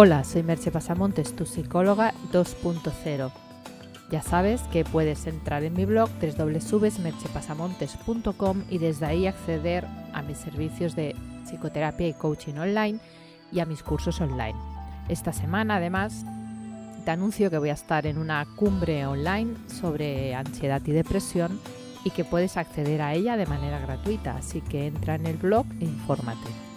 Hola, soy Merche Pasamontes, tu psicóloga 2.0. Ya sabes que puedes entrar en mi blog www.merchepasamontes.com y desde ahí acceder a mis servicios de psicoterapia y coaching online y a mis cursos online. Esta semana, además, te anuncio que voy a estar en una cumbre online sobre ansiedad y depresión y que puedes acceder a ella de manera gratuita, así que entra en el blog e infórmate.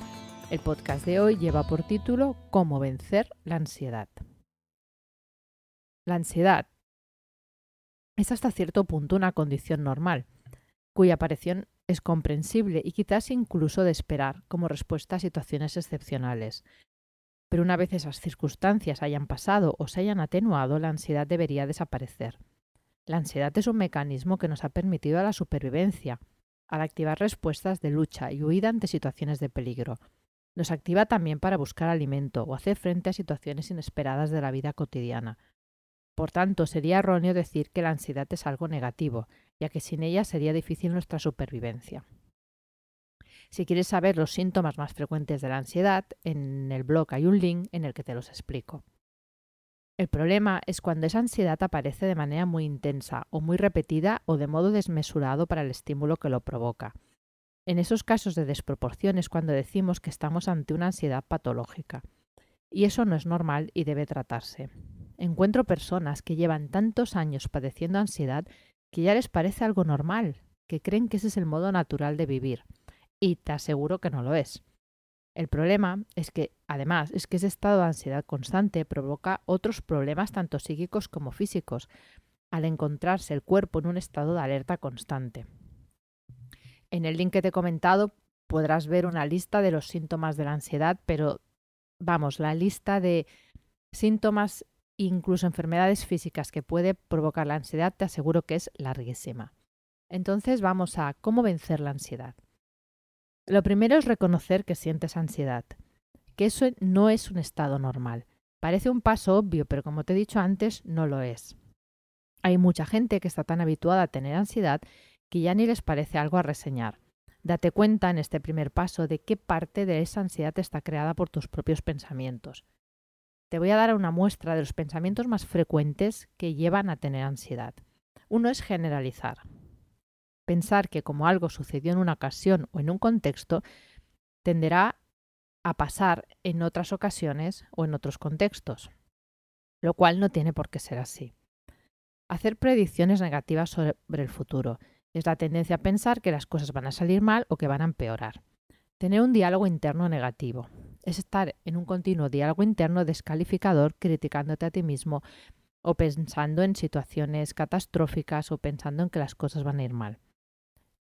El podcast de hoy lleva por título Cómo vencer la ansiedad. La ansiedad es hasta cierto punto una condición normal, cuya aparición es comprensible y quizás incluso de esperar como respuesta a situaciones excepcionales. Pero una vez esas circunstancias hayan pasado o se hayan atenuado, la ansiedad debería desaparecer. La ansiedad es un mecanismo que nos ha permitido a la supervivencia, al activar respuestas de lucha y huida ante situaciones de peligro, nos activa también para buscar alimento o hacer frente a situaciones inesperadas de la vida cotidiana. Por tanto, sería erróneo decir que la ansiedad es algo negativo, ya que sin ella sería difícil nuestra supervivencia. Si quieres saber los síntomas más frecuentes de la ansiedad, en el blog hay un link en el que te los explico. El problema es cuando esa ansiedad aparece de manera muy intensa o muy repetida o de modo desmesurado para el estímulo que lo provoca. En esos casos de desproporción es cuando decimos que estamos ante una ansiedad patológica. Y eso no es normal y debe tratarse. Encuentro personas que llevan tantos años padeciendo ansiedad que ya les parece algo normal, que creen que ese es el modo natural de vivir. Y te aseguro que no lo es. El problema es que, además, es que ese estado de ansiedad constante provoca otros problemas tanto psíquicos como físicos, al encontrarse el cuerpo en un estado de alerta constante. En el link que te he comentado podrás ver una lista de los síntomas de la ansiedad, pero vamos, la lista de síntomas, incluso enfermedades físicas que puede provocar la ansiedad, te aseguro que es larguísima. Entonces vamos a cómo vencer la ansiedad. Lo primero es reconocer que sientes ansiedad, que eso no es un estado normal. Parece un paso obvio, pero como te he dicho antes, no lo es. Hay mucha gente que está tan habituada a tener ansiedad que ya ni les parece algo a reseñar. Date cuenta en este primer paso de qué parte de esa ansiedad está creada por tus propios pensamientos. Te voy a dar una muestra de los pensamientos más frecuentes que llevan a tener ansiedad. Uno es generalizar. Pensar que como algo sucedió en una ocasión o en un contexto, tenderá a pasar en otras ocasiones o en otros contextos, lo cual no tiene por qué ser así. Hacer predicciones negativas sobre el futuro es la tendencia a pensar que las cosas van a salir mal o que van a empeorar. Tener un diálogo interno negativo. Es estar en un continuo diálogo interno descalificador, criticándote a ti mismo o pensando en situaciones catastróficas o pensando en que las cosas van a ir mal.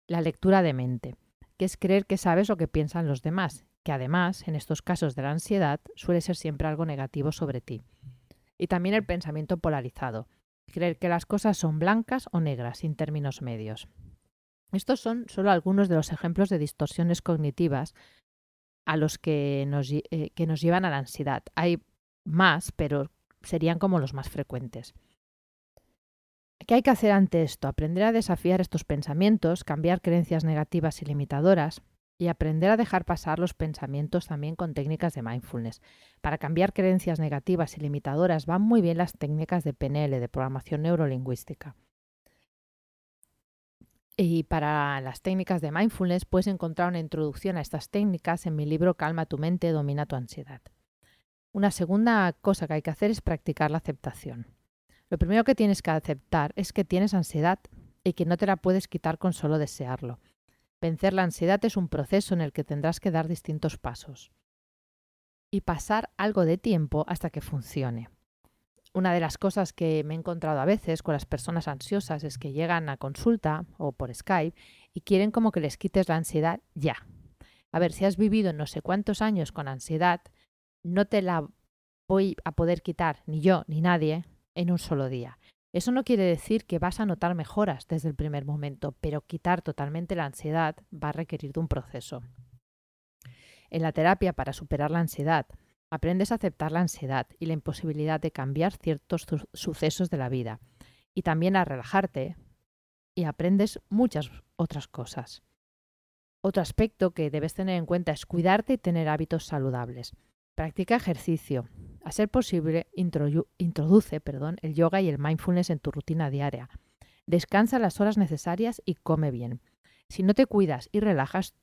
La lectura de mente, que es creer que sabes lo que piensan los demás, que además, en estos casos de la ansiedad, suele ser siempre algo negativo sobre ti. Y también el pensamiento polarizado, creer que las cosas son blancas o negras, sin términos medios. Estos son solo algunos de los ejemplos de distorsiones cognitivas a los que nos, eh, que nos llevan a la ansiedad. Hay más, pero serían como los más frecuentes. ¿Qué hay que hacer ante esto? Aprender a desafiar estos pensamientos, cambiar creencias negativas y limitadoras, y aprender a dejar pasar los pensamientos también con técnicas de mindfulness. Para cambiar creencias negativas y limitadoras van muy bien las técnicas de PNL, de programación neurolingüística. Y para las técnicas de mindfulness puedes encontrar una introducción a estas técnicas en mi libro Calma tu mente, domina tu ansiedad. Una segunda cosa que hay que hacer es practicar la aceptación. Lo primero que tienes que aceptar es que tienes ansiedad y que no te la puedes quitar con solo desearlo. Vencer la ansiedad es un proceso en el que tendrás que dar distintos pasos y pasar algo de tiempo hasta que funcione. Una de las cosas que me he encontrado a veces con las personas ansiosas es que llegan a consulta o por Skype y quieren como que les quites la ansiedad ya. A ver, si has vivido no sé cuántos años con ansiedad, no te la voy a poder quitar ni yo ni nadie en un solo día. Eso no quiere decir que vas a notar mejoras desde el primer momento, pero quitar totalmente la ansiedad va a requerir de un proceso. En la terapia para superar la ansiedad, aprendes a aceptar la ansiedad y la imposibilidad de cambiar ciertos sucesos de la vida, y también a relajarte, y aprendes muchas otras cosas. Otro aspecto que debes tener en cuenta es cuidarte y tener hábitos saludables. Practica ejercicio, A ser posible, introduce perdón, el yoga y el mindfulness en tu rutina diaria. Descansa las horas necesarias y come bien. Si no te cuidas y relajas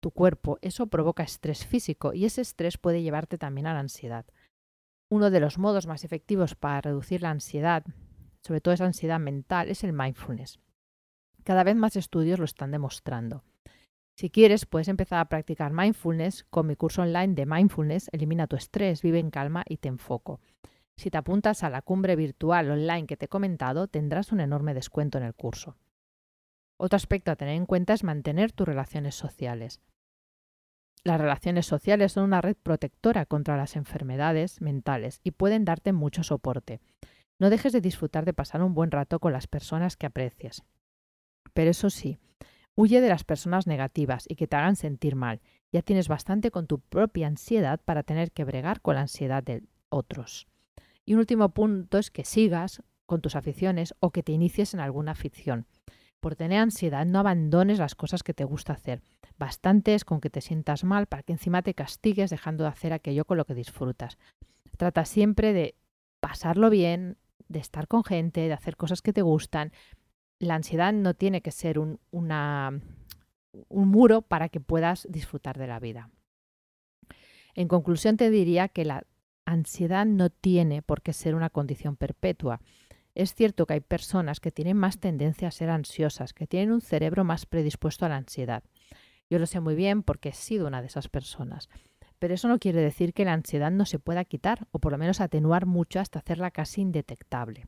tu cuerpo, eso provoca estrés físico y ese estrés puede llevarte también a la ansiedad. Uno de los modos más efectivos para reducir la ansiedad, sobre todo esa ansiedad mental, es el mindfulness. Cada vez más estudios lo están demostrando. Si quieres, puedes empezar a practicar mindfulness con mi curso online de mindfulness, elimina tu estrés, vive en calma y te enfoco. Si te apuntas a la cumbre virtual online que te he comentado, tendrás un enorme descuento en el curso. Otro aspecto a tener en cuenta es mantener tus relaciones sociales. Las relaciones sociales son una red protectora contra las enfermedades mentales y pueden darte mucho soporte. No dejes de disfrutar de pasar un buen rato con las personas que aprecias. Pero eso sí, Huye de las personas negativas y que te hagan sentir mal. Ya tienes bastante con tu propia ansiedad para tener que bregar con la ansiedad de otros. Y un último punto es que sigas con tus aficiones o que te inicies en alguna afición. Por tener ansiedad no abandones las cosas que te gusta hacer. Bastante es con que te sientas mal para que encima te castigues dejando de hacer aquello con lo que disfrutas. Trata siempre de pasarlo bien, de estar con gente, de hacer cosas que te gustan, la ansiedad no tiene que ser un, muro para que puedas disfrutar de la vida. En conclusión, te diría que la ansiedad no tiene por qué ser una condición perpetua. Es cierto que hay personas que tienen más tendencia a ser ansiosas, que tienen un cerebro más predispuesto a la ansiedad. Yo lo sé muy bien porque he sido una de esas personas. Pero eso no quiere decir que la ansiedad no se pueda quitar o por lo menos atenuar mucho hasta hacerla casi indetectable.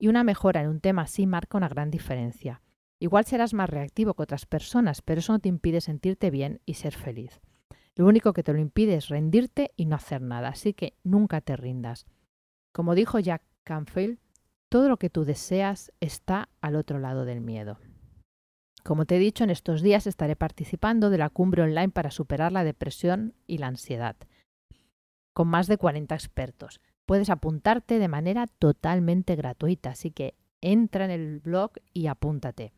Y una mejora en un tema así marca una gran diferencia. Igual serás más reactivo que otras personas, pero eso no te impide sentirte bien y ser feliz. Lo único que te lo impide es rendirte y no hacer nada, así que nunca te rindas. Como dijo Jack Canfield, todo lo que tú deseas está al otro lado del miedo. Como te he dicho, en estos días estaré participando de la cumbre online para superar la depresión y la ansiedad, con más de 40 expertos puedes apuntarte de manera totalmente gratuita. Así que entra en el blog y apúntate.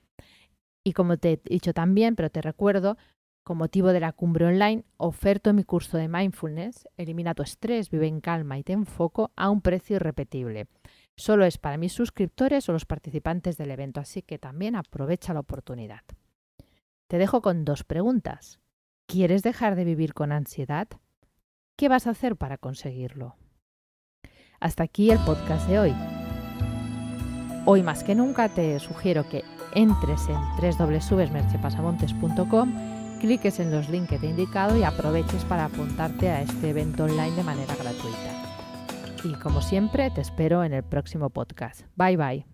Y como te he dicho también, pero te recuerdo, con motivo de la cumbre online, oferto mi curso de mindfulness, elimina tu estrés, vive en calma y te enfoco a un precio irrepetible. Solo es para mis suscriptores o los participantes del evento, así que también aprovecha la oportunidad. Te dejo con dos preguntas. ¿Quieres dejar de vivir con ansiedad? ¿Qué vas a hacer para conseguirlo? Hasta aquí el podcast de hoy. Hoy más que nunca te sugiero que entres en www.merchepasamontes.com, cliques en los links que te he indicado y aproveches para apuntarte a este evento online de manera gratuita. Y como siempre, te espero en el próximo podcast. Bye bye.